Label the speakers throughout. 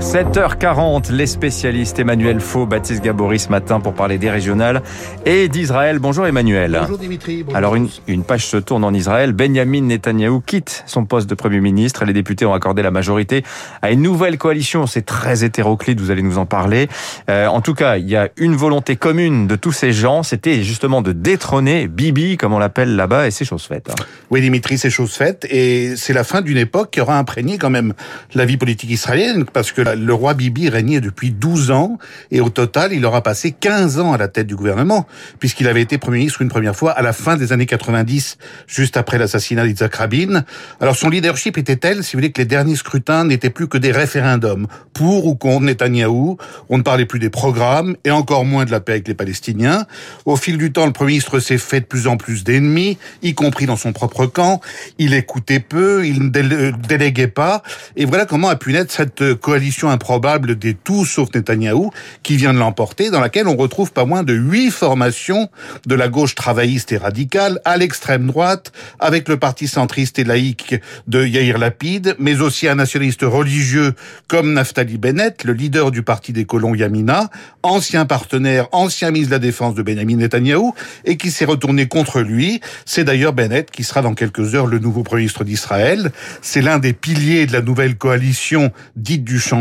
Speaker 1: 7h40, les spécialistes Emmanuel Faux, Baptiste Gabory ce matin pour parler des régionales et d'Israël. Bonjour Emmanuel.
Speaker 2: Bonjour Dimitri. Bonjour
Speaker 1: Alors une, une, page se tourne en Israël. Benjamin Netanyahou quitte son poste de Premier ministre. Les députés ont accordé la majorité à une nouvelle coalition. C'est très hétéroclite, vous allez nous en parler. Euh, en tout cas, il y a une volonté commune de tous ces gens. C'était justement de détrôner Bibi, comme on l'appelle là-bas, et c'est chose faite. Hein.
Speaker 2: Oui Dimitri, c'est chose faite. Et c'est la fin d'une époque qui aura imprégné quand même la vie politique israélienne, parce que le roi Bibi régnait depuis 12 ans, et au total, il aura passé 15 ans à la tête du gouvernement, puisqu'il avait été Premier ministre une première fois à la fin des années 90, juste après l'assassinat d'Isaac Rabin. Alors son leadership était tel, si vous voulez, que les derniers scrutins n'étaient plus que des référendums, pour ou contre Netanyahou. On ne parlait plus des programmes, et encore moins de la paix avec les Palestiniens. Au fil du temps, le Premier ministre s'est fait de plus en plus d'ennemis, y compris dans son propre camp. Il écoutait peu, il ne déléguait pas, et voilà comment a pu naître cette coalition improbable des tous sauf Netanyahou qui vient de l'emporter, dans laquelle on retrouve pas moins de huit formations de la gauche travailliste et radicale à l'extrême droite, avec le parti centriste et laïque de Yair Lapid, mais aussi un nationaliste religieux comme Naftali Bennett, le leader du parti des colons Yamina, ancien partenaire, ancien ministre de la Défense de Benjamin Netanyahou, et qui s'est retourné contre lui. C'est d'ailleurs Bennett qui sera dans quelques heures le nouveau Premier ministre d'Israël. C'est l'un des piliers de la nouvelle coalition dite du changement,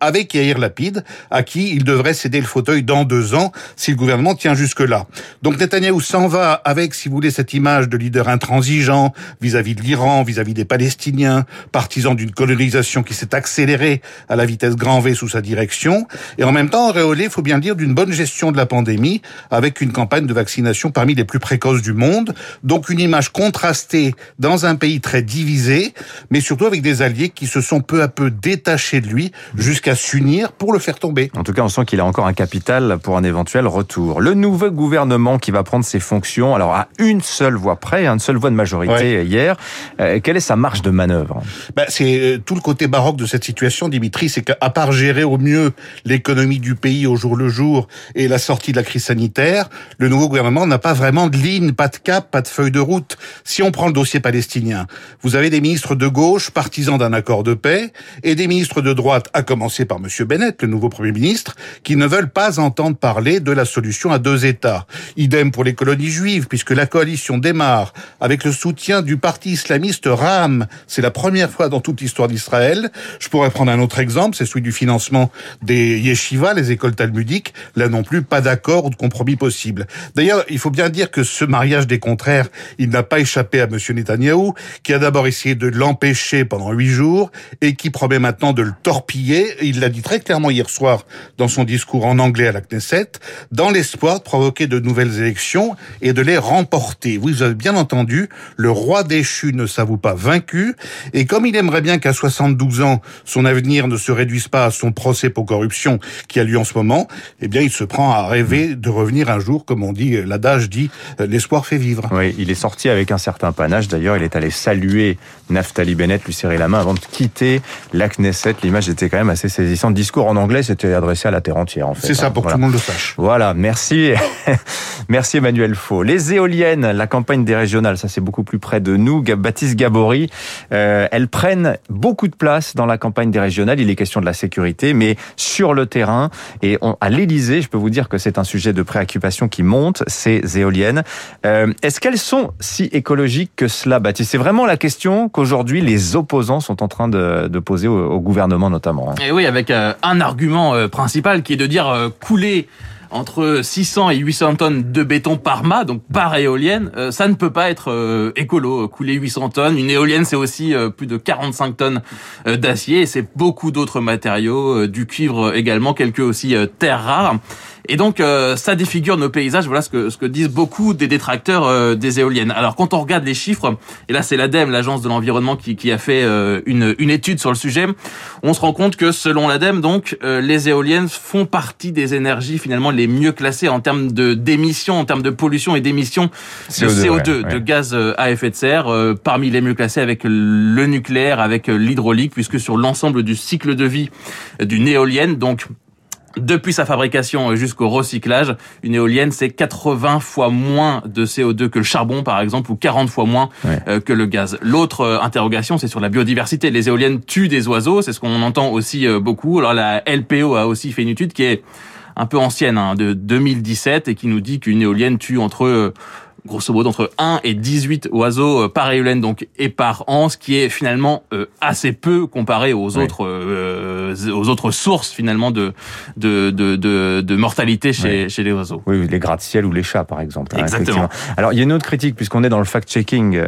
Speaker 2: avec Yair Lapid, à qui il devrait céder le fauteuil dans deux ans si le gouvernement tient jusque-là. Donc Netanyahou s'en va avec, si vous voulez, cette image de leader intransigeant vis-à-vis de l'Iran, vis-à-vis des Palestiniens, partisan d'une colonisation qui s'est accélérée à la vitesse grand V sous sa direction, et en même temps auréolé, faut bien le dire, d'une bonne gestion de la pandémie, avec une campagne de vaccination parmi les plus précoces du monde, donc une image contrastée dans un pays très divisé, mais surtout avec des alliés qui se sont peu à peu détachés de lui jusqu'à s'unir pour le faire tomber.
Speaker 1: En tout cas, on sent qu'il a encore un capital pour un éventuel retour. Le nouveau gouvernement qui va prendre ses fonctions, alors à une seule voix près, une seule voix de majorité ouais. hier, euh, quelle est sa marge de manœuvre?
Speaker 2: Ben, C'est euh, tout le côté baroque de cette situation, Dimitri, c'est qu'à part gérer au mieux l'économie du pays au jour le jour et la sortie de la crise sanitaire, le nouveau gouvernement n'a pas vraiment de ligne, pas de cap, pas de feuille de route. Si on prend le dossier palestinien, vous avez des ministres de gauche, partisans d'un accord de paix, et des ministres de droite, à commencer par M. Bennett, le nouveau Premier ministre, qui ne veulent pas entendre parler de la solution à deux États. Idem pour les colonies juives, puisque la coalition démarre avec le soutien du parti islamiste RAM. C'est la première fois dans toute l'histoire d'Israël. Je pourrais prendre un autre exemple, c'est celui du financement des yeshivas, les écoles talmudiques. Là non plus, pas d'accord ou de compromis possible. D'ailleurs, il faut bien dire que ce mariage des contraires, il n'a pas échappé à M. Netanyahou, qui a d'abord essayé de l'empêcher pendant huit jours et qui promet maintenant de le torpiller. Il l'a dit très clairement hier soir dans son discours en anglais à la Knesset, dans l'espoir de provoquer de nouvelles élections et de les remporter. Vous avez bien entendu, le roi déchu ne s'avoue pas vaincu, et comme il aimerait bien qu'à 72 ans, son avenir ne se réduise pas à son procès pour corruption qui a lieu en ce moment, eh bien, il se prend à rêver de revenir un jour, comme on dit, l'adage dit, l'espoir fait vivre.
Speaker 1: Oui, il est sorti avec un certain panache. D'ailleurs, il est allé saluer Naftali Bennett, lui serrer la main avant de quitter la Knesset. L'image était quand même assez saisissante. Discours en anglais, c'était adressé à la terre entière, en fait.
Speaker 2: C'est ça, pour
Speaker 1: voilà.
Speaker 2: que tout le monde le sache.
Speaker 1: Voilà, merci. merci Emmanuel Faux. Les éoliennes, la campagne des régionales, ça c'est beaucoup plus près de nous. Baptiste Gabory, euh, elles prennent beaucoup de place dans la campagne des régionales. Il est question de la sécurité, mais sur le terrain et on, à l'Élysée, je peux vous dire que c'est un sujet de préoccupation qui monte, ces éoliennes. Euh, Est-ce qu'elles sont si écologiques que cela, Baptiste? C'est vraiment la question qu'aujourd'hui les opposants sont en train de, de poser au, au, gouvernement notamment.
Speaker 3: Et oui, avec euh, un argument euh, principal qui est de dire euh, couler entre 600 et 800 tonnes de béton par mât, donc par éolienne, euh, ça ne peut pas être euh, écolo. Couler 800 tonnes, une éolienne c'est aussi plus de 45 tonnes d'acier c'est beaucoup d'autres matériaux, du cuivre également, quelques aussi terres rares. Et donc ça défigure nos paysages. Voilà ce que ce que disent beaucoup des détracteurs des éoliennes. Alors quand on regarde les chiffres, et là c'est l'ADEME, l'agence de l'environnement, qui, qui a fait une une étude sur le sujet, on se rend compte que selon l'ADEME, donc les éoliennes font partie des énergies finalement les mieux classées en termes de d'émissions, en termes de pollution et d'émissions de CO2, CO2 ouais, de gaz à effet de serre, euh, parmi les mieux classés avec le nucléaire, avec l'hydraulique, puisque sur l'ensemble du cycle de vie d'une éolienne, donc Depuis sa fabrication jusqu'au recyclage, une éolienne, c'est 80 fois moins de CO2 que le charbon, par exemple, ou 40 fois moins euh, que le gaz. L'autre euh, interrogation, c'est sur la biodiversité. Les éoliennes tuent des oiseaux, c'est ce qu'on entend aussi euh, beaucoup. Alors la LPO a aussi fait une étude qui est un peu ancienne, hein, de 2017, et qui nous dit qu'une éolienne tue entre grosso modo entre 1 et 18 oiseaux euh, par éolienne donc et par an, ce qui est finalement euh, assez peu comparé aux autres euh, aux autres sources finalement de de de de, de mortalité chez chez les oiseaux.
Speaker 1: Oui, les gratte-ciel ou les chats par exemple.
Speaker 3: Hein, Exactement.
Speaker 1: Alors il y a une autre critique puisqu'on est dans le fact-checking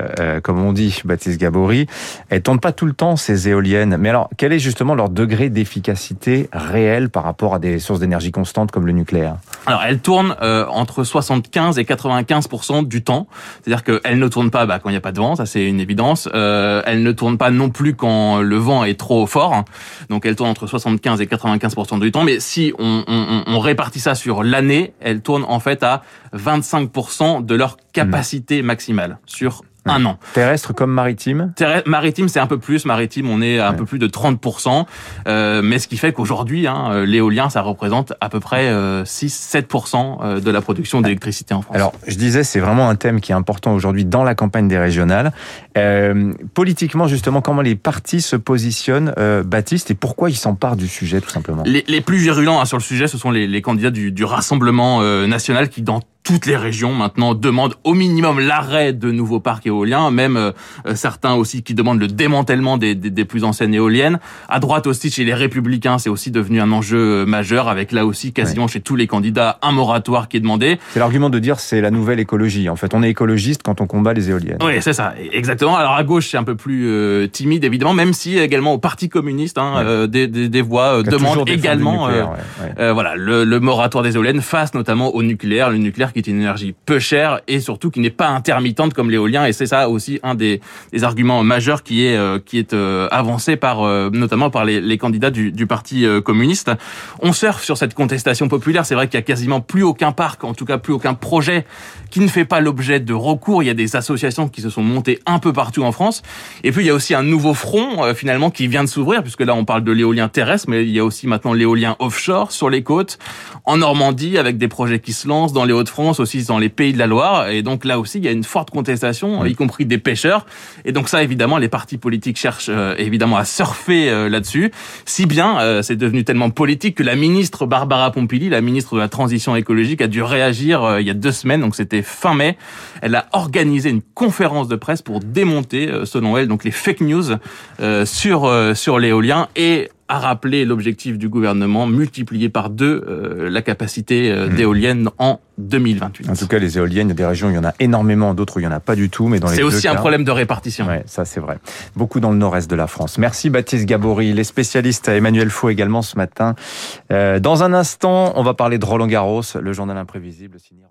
Speaker 1: comme on dit Baptiste Gabory, elles tournent pas tout le temps ces éoliennes. Mais alors quel est justement leur degré d'efficacité réelle par rapport à des sources d'énergie constantes comme le nucléaire?
Speaker 3: Alors elles tournent entre 75 et 95 du temps. C'est-à-dire qu'elle ne tourne pas bah, quand il n'y a pas de vent, ça c'est une évidence. Euh, elle ne tourne pas non plus quand le vent est trop fort. Donc elle tourne entre 75 et 95 du temps. Mais si on, on, on répartit ça sur l'année, elle tourne en fait à 25 de leur capacité maximale sur un an.
Speaker 1: Terrestre comme maritime
Speaker 3: Maritime, c'est un peu plus. Maritime, on est à un peu plus de 30%. Euh, mais ce qui fait qu'aujourd'hui, hein, euh, l'éolien, ça représente à peu près 6-7% euh, euh, de la production d'électricité en France.
Speaker 1: Alors, je disais, c'est vraiment un thème qui est important aujourd'hui dans la campagne des régionales. Euh, politiquement, justement, comment les partis se positionnent, euh, Baptiste, et pourquoi ils s'emparent du sujet, tout simplement?
Speaker 3: Les, les, plus virulents hein, sur le sujet, ce sont les, les candidats du, du Rassemblement national qui, dans toutes les régions maintenant demandent au minimum l'arrêt de nouveaux parcs éoliens, même euh, certains aussi qui demandent le démantèlement des, des, des, plus anciennes éoliennes. À droite aussi, chez les républicains, c'est aussi devenu un enjeu euh, majeur, avec là aussi quasiment chez tous les candidats un moratoire qui est demandé.
Speaker 1: C'est l'argument de dire c'est la nouvelle écologie. En fait, on est écologiste quand on combat les éoliennes.
Speaker 3: Oui, c'est ça, exactement. Alors à gauche, c'est un peu plus euh, timide, évidemment, même si également au Parti communiste, hein, des, des, des, voix demandent également voilà, le, le moratoire des éoliennes face notamment au nucléaire. Le nucléaire qui est une énergie peu chère et surtout qui n'est pas intermittente comme l'éolien. Et c'est ça aussi un des, des, arguments majeurs qui est euh, qui est euh, avancé par euh, notamment par les, les candidats du, du parti communiste. On surfe sur cette contestation populaire. C'est vrai qu'il y a quasiment plus aucun parc, en tout cas plus aucun projet qui ne fait pas l'objet de recours. Il y a des associations qui se sont montées un peu partout en France. Et puis il y a aussi un nouveau front finalement qui vient de s'ouvrir puisque là on parle de l'éolien terrestre, mais il y a aussi maintenant l'éolien offshore sur les côtes en Normandie avec des projets qui se lancent dans les Hauts-de-France aussi dans les pays de la Loire. Et donc là aussi, il y a une forte contestation, y compris des pêcheurs. Et donc ça, évidemment, les partis politiques cherchent euh, évidemment à surfer euh, là-dessus. Si bien, euh, c'est devenu tellement politique que la ministre Barbara Pompili, la ministre de la Transition écologique, a dû réagir il y a deux semaines. Donc c'était fin mai. Elle a organisé une conférence de presse pour démonter, selon elle, donc les fake news sur sur l'éolien et a rappelé l'objectif du gouvernement, multiplier par deux euh, la capacité euh, mmh. d'éoliennes en 2028.
Speaker 1: En tout cas, les éoliennes, il y a des régions où il y en a énormément, d'autres où il y en a pas du tout, mais dans les
Speaker 3: C'est aussi un problème de répartition.
Speaker 1: Ouais, ça c'est vrai. Beaucoup dans le nord-est de la France. Merci Baptiste Gabory, les spécialistes Emmanuel Faux également ce matin. Euh, dans un instant, on va parler de Roland Garros, le journal imprévisible signé